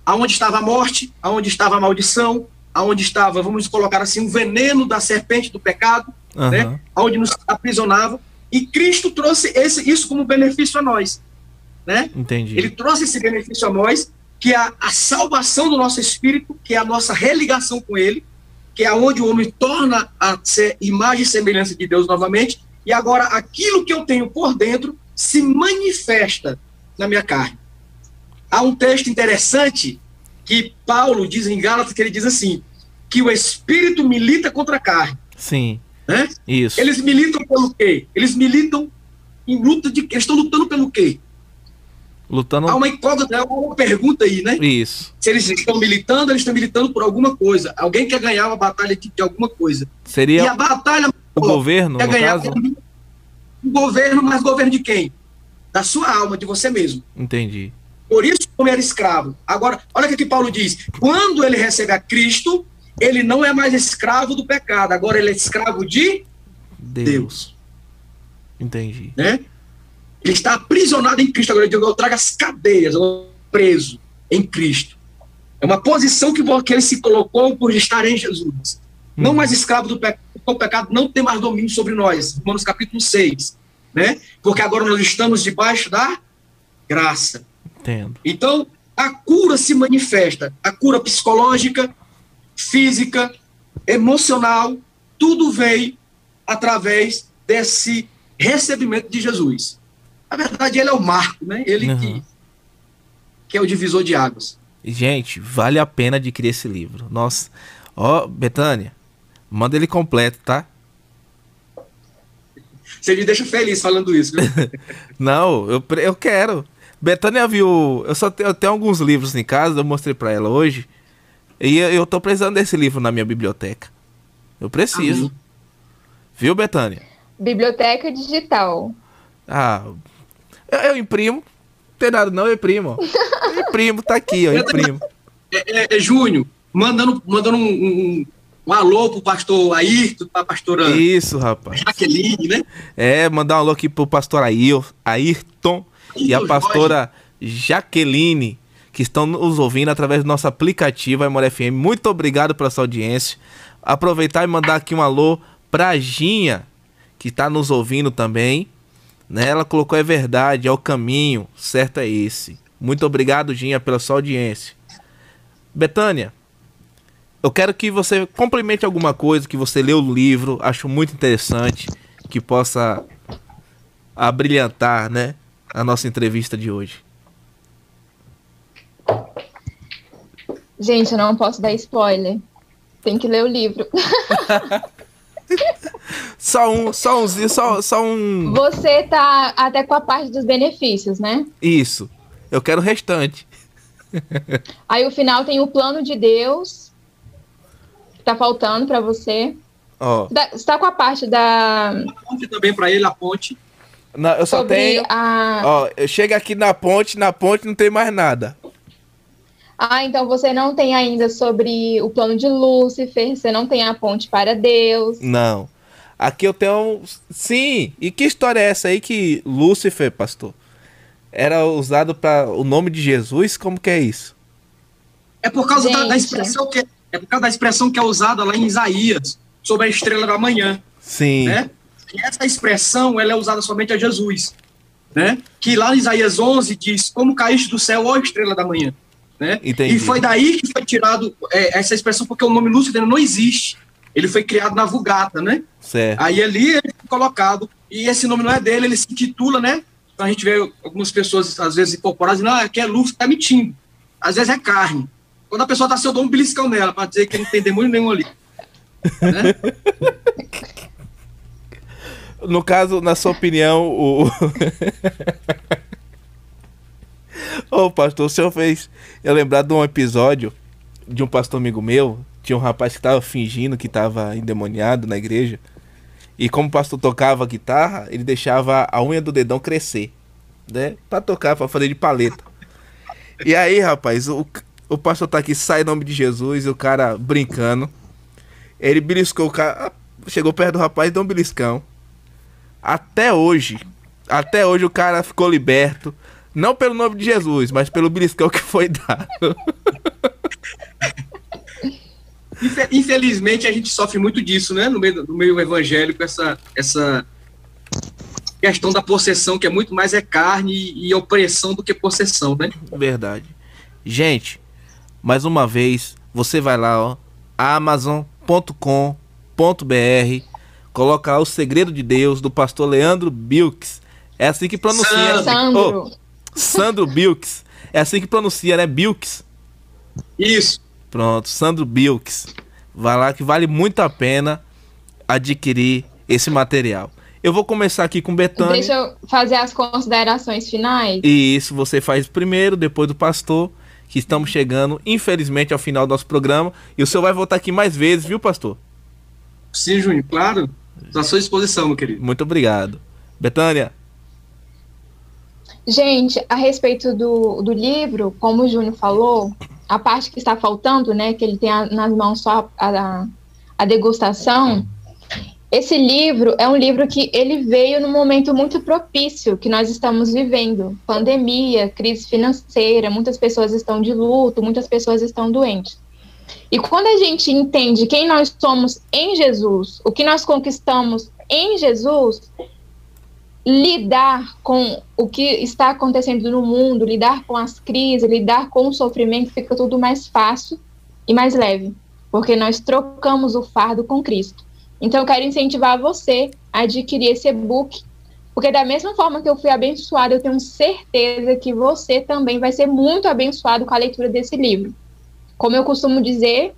Aonde estava a morte, aonde estava a maldição, aonde estava, vamos colocar assim, o veneno da serpente do pecado, Aham. né? Onde nos aprisionava. E Cristo trouxe esse, isso como benefício a nós, né? Entendi. Ele trouxe esse benefício a nós, que é a, a salvação do nosso espírito, que é a nossa religação com Ele, que é onde o homem torna a ser imagem e semelhança de Deus novamente, e agora aquilo que eu tenho por dentro se manifesta na minha carne. Há um texto interessante que Paulo diz em Gálatas, que ele diz assim, que o espírito milita contra a carne, Sim. né? Isso. Eles militam pelo quê? Eles militam em luta de eles estão lutando pelo quê? Lutando. Há uma incógnita, há uma pergunta aí, né? Isso. Se eles estão militando, eles estão militando por alguma coisa. Alguém quer ganhar uma batalha de, de alguma coisa. E Seria a batalha o governo, quer ganhar caso? um governo, mas governo de quem? Da sua alma, de você mesmo. Entendi. Por isso o homem era escravo. Agora, olha o que aqui Paulo diz. Quando ele recebe a Cristo, ele não é mais escravo do pecado. Agora ele é escravo de Deus. Deus. Entendi. né? Ele está aprisionado em Cristo. Agora eu digo, eu trago as cadeias, eu estou preso em Cristo. É uma posição que, que ele se colocou por estar em Jesus. Não Hum. mais escravo do pecado, o pecado não tem mais domínio sobre nós. Romanos capítulo 6. Né? Porque agora nós estamos debaixo da graça. Entendo. Então, a cura se manifesta. A cura psicológica, física, emocional, tudo veio através desse recebimento de Jesus. Na verdade, ele é o marco, né? Ele Uhum. que, que é o divisor de águas. Gente, vale a pena adquirir esse livro. Nossa. Ó, Betânia, manda ele completo, tá? Você me deixa feliz falando isso. viu? Não, eu, eu quero. Betânia viu. Eu só tenho, eu tenho alguns livros em casa, eu mostrei pra ela hoje. E eu, eu tô precisando desse livro na minha biblioteca. Eu preciso. Amém. Viu, Betânia? Biblioteca digital. Ah, eu, eu imprimo. Não tem nada, não, eu imprimo. Eu imprimo, tá aqui, ó, eu imprimo. É, é, é Júnior, mandando, mandando um, um, um alô pro pastor Ayrton, pra pastora Isso, rapaz. Jaqueline, né? É, mandar um alô aqui pro pastor Ail, Ayrton e a Ayrton pastora Jaqueline, que estão nos ouvindo através do nosso aplicativo Amor FM. Muito obrigado pela sua audiência. Aproveitar e mandar aqui um alô pra Ginha, que está nos ouvindo também. Né? Ela colocou é verdade, é o caminho, certo é esse. Muito obrigado, Ginha, pela sua audiência. Betânia, eu quero que você complemente alguma coisa que você leu o livro, acho muito interessante, que possa abrilhantar, né, a nossa entrevista de hoje. Gente, eu não posso dar spoiler. Tem que ler o livro. Só um, só um, só, só um. Você tá até com a parte dos benefícios, né? Isso. Eu quero o restante. Aí o final tem o plano de Deus. Que tá faltando pra você. Ó, Da- Você tá com a parte da. A ponte também para ele, a ponte. na- eu só sobre tenho. a. Ó, eu chego aqui na ponte, na ponte não tem mais nada. Ah, então você não tem ainda sobre o plano de Lúcifer, você não tem a ponte para Deus. Não. Aqui eu tenho. Sim. E que história é essa aí que Lúcifer, pastor, era usado para o nome de Jesus? Como que é isso? É por causa da, da expressão que é por causa da expressão que é usada lá em Isaías sobre a estrela da manhã, Sim. né? E essa expressão ela é usada somente a Jesus, né? Que lá em Isaías 11 diz: "Como caíste do céu, ó estrela da manhã", né? Entendi. E foi daí que foi tirado é, essa expressão porque o nome Lúcifer não existe. Ele foi criado na Vulgata, né? Certo. Aí ali ele foi colocado, e esse nome não é dele, ele se intitula, né? Então a gente vê algumas pessoas, às vezes, incorporadas, dizendo, ah, aqui é Lúcifer, tá mentindo. Às vezes é carne. Quando a pessoa tá assim, eu dou um beliscão nela, para dizer que não tem demônio nenhum ali. Né? No caso, na sua opinião, o. Ô, pastor, o senhor fez eu lembrar de um episódio de um pastor amigo meu. Tinha um rapaz que tava fingindo que tava endemoniado na igreja. E como o pastor tocava guitarra, ele deixava a unha do dedão crescer, né? Pra tocar, pra fazer de paleta. E aí, rapaz, o, o pastor tá aqui, sai em nome de Jesus, e o cara brincando. Ele beliscou o cara, chegou perto do rapaz e deu um beliscão. Até hoje, até hoje o cara ficou liberto. Não pelo nome de Jesus, mas pelo beliscão que foi dado. Infe- Infelizmente, a gente sofre muito disso, né? No meio, no meio evangélico, essa, essa questão da possessão, que é muito mais é carne e, opressão do que possessão, né? Verdade. Gente, mais uma vez, você vai lá, ó, amazon.com.br, coloca lá o segredo de Deus do pastor Leandro Bilks. É assim que pronuncia. Sandro. Ô, Sandro Bilks. É assim que pronuncia, né? Bilks. Isso. Pronto, Sandro Bilks. Vai lá que vale muito a pena adquirir esse material. Eu vou começar aqui com Betânia. Deixa eu fazer as considerações finais. E isso você faz primeiro, depois do pastor, que estamos chegando, infelizmente, ao final do nosso programa. E o senhor vai voltar aqui mais vezes, viu, pastor? Sim, Júnior, claro. À sua disposição, meu querido. Muito obrigado. Betânia, Gente, a respeito do, do livro, como o Júnior falou, a parte que está faltando, né, que ele tem a- nas mãos só a, a, a degustação, esse livro é um livro que ele veio num momento muito propício que nós estamos vivendo. Pandemia, crise financeira, muitas pessoas estão de luto, muitas pessoas estão doentes. E quando a gente entende quem nós somos em Jesus, o que nós conquistamos em Jesus, lidar com o que está acontecendo no mundo, lidar com as crises, lidar com o sofrimento, fica tudo mais fácil e mais leve, porque nós trocamos o fardo com Cristo. Então, eu quero incentivar você a adquirir esse e-book, porque da mesma forma que eu fui abençoada, eu tenho certeza que você também vai ser muito abençoado com a leitura desse livro. Como eu costumo dizer,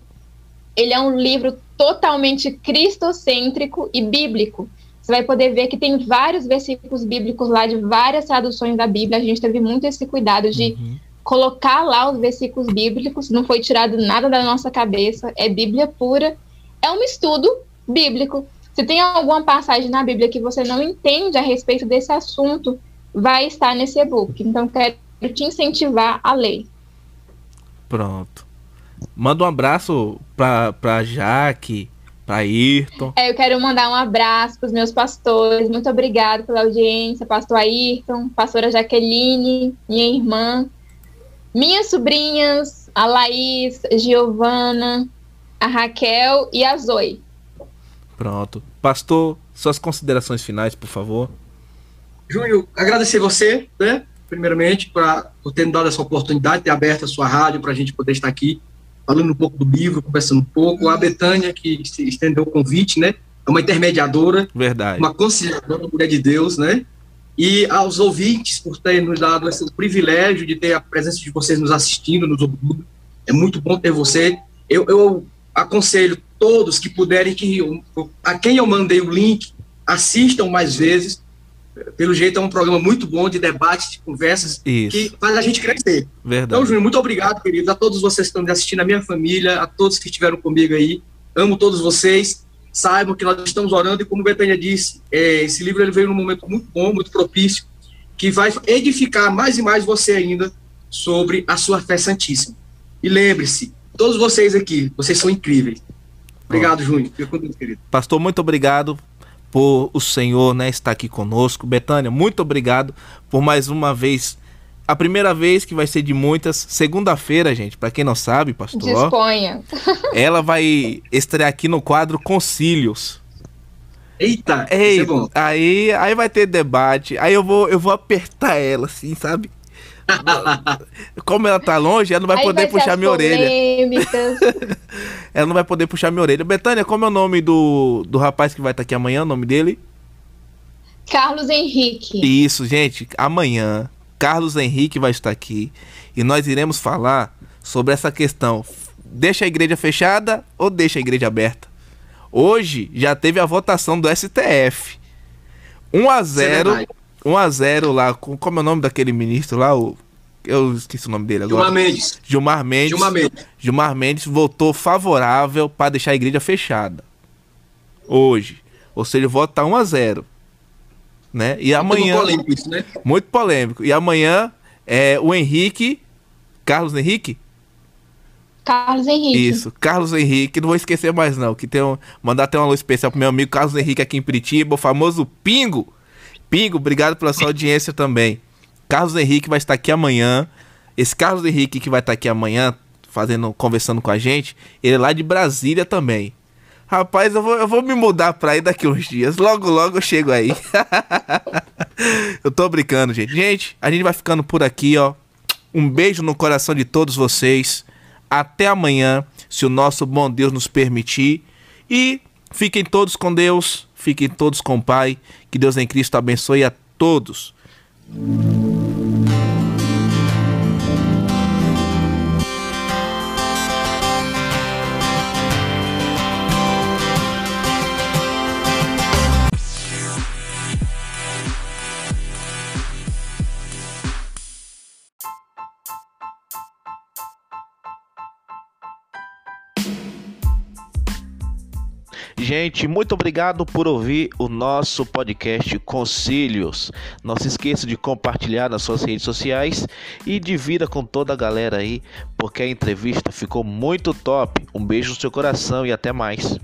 ele é um livro totalmente cristocêntrico e bíblico. Você vai poder ver que tem vários versículos bíblicos lá de várias traduções da Bíblia. A gente teve muito esse cuidado de colocar lá os versículos bíblicos, não foi tirado nada da nossa cabeça, é Bíblia pura. É um estudo bíblico. Se tem alguma passagem na Bíblia que você não entende a respeito desse assunto, vai estar nesse e-book. Então, quero te incentivar a ler. pronto. Manda um abraço pra, pra Jaque, pra Ayrton. É, eu quero mandar um abraço para os meus pastores. Muito obrigada pela audiência, pastor Ayrton, pastora Jaqueline, minha irmã, minhas sobrinhas, a Laís, Giovana, a Raquel e a Zoe. Pronto. Pastor, suas considerações finais, por favor. Júnior, agradecer você, né? Primeiramente, pra, por ter me dado essa oportunidade, ter aberto a sua rádio para a gente poder estar aqui falando um pouco do livro, conversando um pouco. A Betânia, que se estendeu o convite, né? É uma intermediadora, Verdade. uma conciliadora, mulher de Deus, né? E aos ouvintes por terem nos dado esse privilégio de ter a presença de vocês nos assistindo, nos ouvindo. É muito bom ter você. Eu, eu aconselho todos que puderem que a quem eu mandei o link assistam mais vezes. Pelo jeito é um programa muito bom de debate, de conversas Isso. que faz a gente crescer. Verdade. Então, Júnior, muito obrigado, queridos, a todos vocês que estão me assistindo, a minha família, a todos que estiveram comigo aí. Amo todos vocês. Saibam que nós estamos orando e, como Betânia disse, é, esse livro ele veio num momento muito bom, muito propício, que vai edificar mais e mais você ainda sobre a sua fé santíssima. E lembre-se, todos vocês aqui, vocês são incríveis. Obrigado, Júnior. Fica com Deus, querido. Pastor, muito obrigado por o Senhor né, estar aqui conosco. Betânia, muito obrigado por mais uma vez. A primeira vez que vai ser de muitas. Segunda-feira, gente, para quem não sabe, pastor, Disponha. ela vai estrear aqui no quadro Concílios. Eita, Ei, é bom. aí, aí vai ter debate. Aí eu vou, eu vou apertar ela, assim, sabe? Como ela tá longe, ela não vai Aí poder vai puxar minha orelha. Ela não vai poder puxar minha orelha. Betânia, como é o nome do, do rapaz que vai estar aqui amanhã? O nome dele? Carlos Henrique. Isso, gente. Amanhã, Carlos Henrique vai estar aqui e nós iremos falar sobre essa questão. Deixa a igreja fechada ou deixa a igreja aberta? Hoje já teve a votação do STF. 1 a 0 verdade. 1 a 0 lá. com- Como é o nome daquele ministro lá? O, eu esqueci o nome dele agora. Gilmar Mendes. Gilmar Mendes. Gilmar Mendes. Gilmar Mendes votou favorável para deixar a igreja fechada. Hoje. Ou seja, o voto tá 1 a 0 né? E amanhã. Muito polêmico isso, né? Muito polêmico. E amanhã é o Henrique. Carlos Henrique? Carlos Henrique. Isso, Carlos Henrique. Não vou esquecer mais, não. Que tem um, mandar até uma luz especial pro meu amigo Carlos Henrique aqui em Piritiba, o famoso Pingo. Pingo, obrigado pela sua audiência também. Carlos Henrique vai estar aqui amanhã. Esse Carlos Henrique que vai estar aqui amanhã, fazendo, conversando com a gente, ele é lá de Brasília também. Rapaz, eu vou, eu vou me mudar pra aí daqui uns dias. Logo, logo eu chego aí. eu tô brincando, gente. Gente, a gente vai ficando por aqui, ó. Um beijo no coração de todos vocês. Até amanhã, se o nosso bom Deus nos permitir. E fiquem todos com Deus, fiquem todos com o Pai. Que Deus em Cristo abençoe a todos. Gente, muito obrigado por ouvir o nosso podcast Concílios. Não se esqueça de compartilhar nas suas redes sociais e divida com toda a galera aí, porque a entrevista ficou muito top. Um beijo no seu coração e até mais.